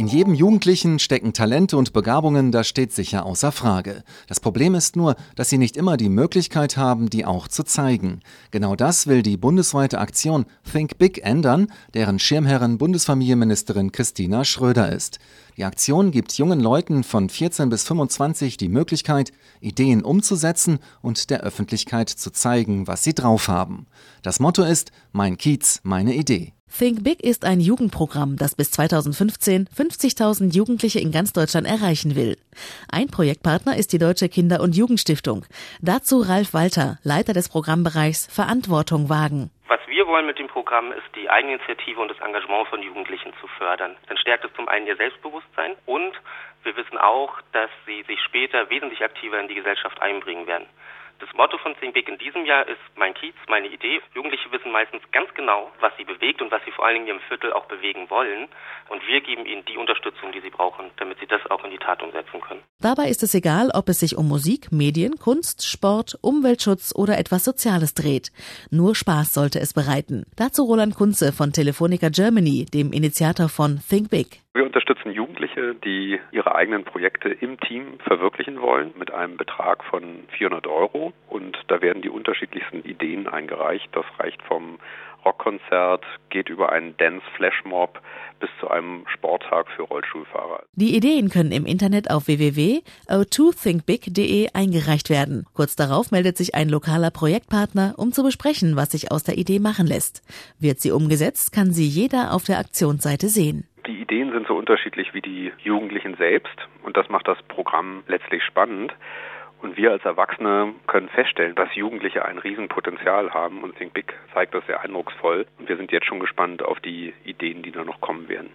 In jedem Jugendlichen stecken Talente und Begabungen, das steht sicher außer Frage. Das Problem ist nur, dass sie nicht immer die Möglichkeit haben, die auch zu zeigen. Genau das will die bundesweite Aktion Think Big ändern, deren Schirmherrin Bundesfamilienministerin Christina Schröder ist. Die Aktion gibt jungen Leuten von 14 bis 25 die Möglichkeit, Ideen umzusetzen und der Öffentlichkeit zu zeigen, was sie drauf haben. Das Motto ist Mein Kiez, meine Idee. Think Big ist ein Jugendprogramm, das bis 2015 50.000 Jugendliche in ganz Deutschland erreichen will. Ein Projektpartner ist die Deutsche Kinder- und Jugendstiftung. Dazu Ralf Walter, Leiter des Programmbereichs Verantwortung wagen. Was wir wollen mit dem Programm ist, die Eigeninitiative und das Engagement von Jugendlichen zu fördern. Dann stärkt es zum einen ihr Selbstbewusstsein und wir wissen auch, dass sie sich später wesentlich aktiver in die Gesellschaft einbringen werden. Das Motto von Think Big in diesem Jahr ist Mein Kiez, meine Idee. Jugendliche wissen meistens ganz genau, was sie bewegt und was sie vor allen Dingen im Viertel auch bewegen wollen. Und wir geben ihnen die Unterstützung, die sie brauchen, damit sie das auch in die Tat umsetzen können. Dabei ist es egal, ob es sich um Musik, Medien, Kunst, Sport, Umweltschutz oder etwas Soziales dreht. Nur Spaß sollte es bereiten. Dazu Roland Kunze von Telefonica Germany, dem Initiator von Think Big. Wir unterstützen Jugendliche, die ihre eigenen Projekte im Team verwirklichen wollen, mit einem Betrag von 400 Euro. Und da werden die unterschiedlichsten Ideen eingereicht. Das reicht vom Rockkonzert, geht über einen Dance-Flashmob bis zu einem Sporttag für Rollstuhlfahrer. Die Ideen können im Internet auf www.o2thinkbig.de eingereicht werden. Kurz darauf meldet sich ein lokaler Projektpartner, um zu besprechen, was sich aus der Idee machen lässt. Wird sie umgesetzt, kann sie jeder auf der Aktionsseite sehen. Die Ideen sind so unterschiedlich wie die Jugendlichen selbst und das macht das Programm letztlich spannend. Und wir als Erwachsene können feststellen, dass Jugendliche ein Riesenpotenzial haben und Think Big zeigt das sehr eindrucksvoll. Und wir sind jetzt schon gespannt auf die Ideen, die da noch kommen werden.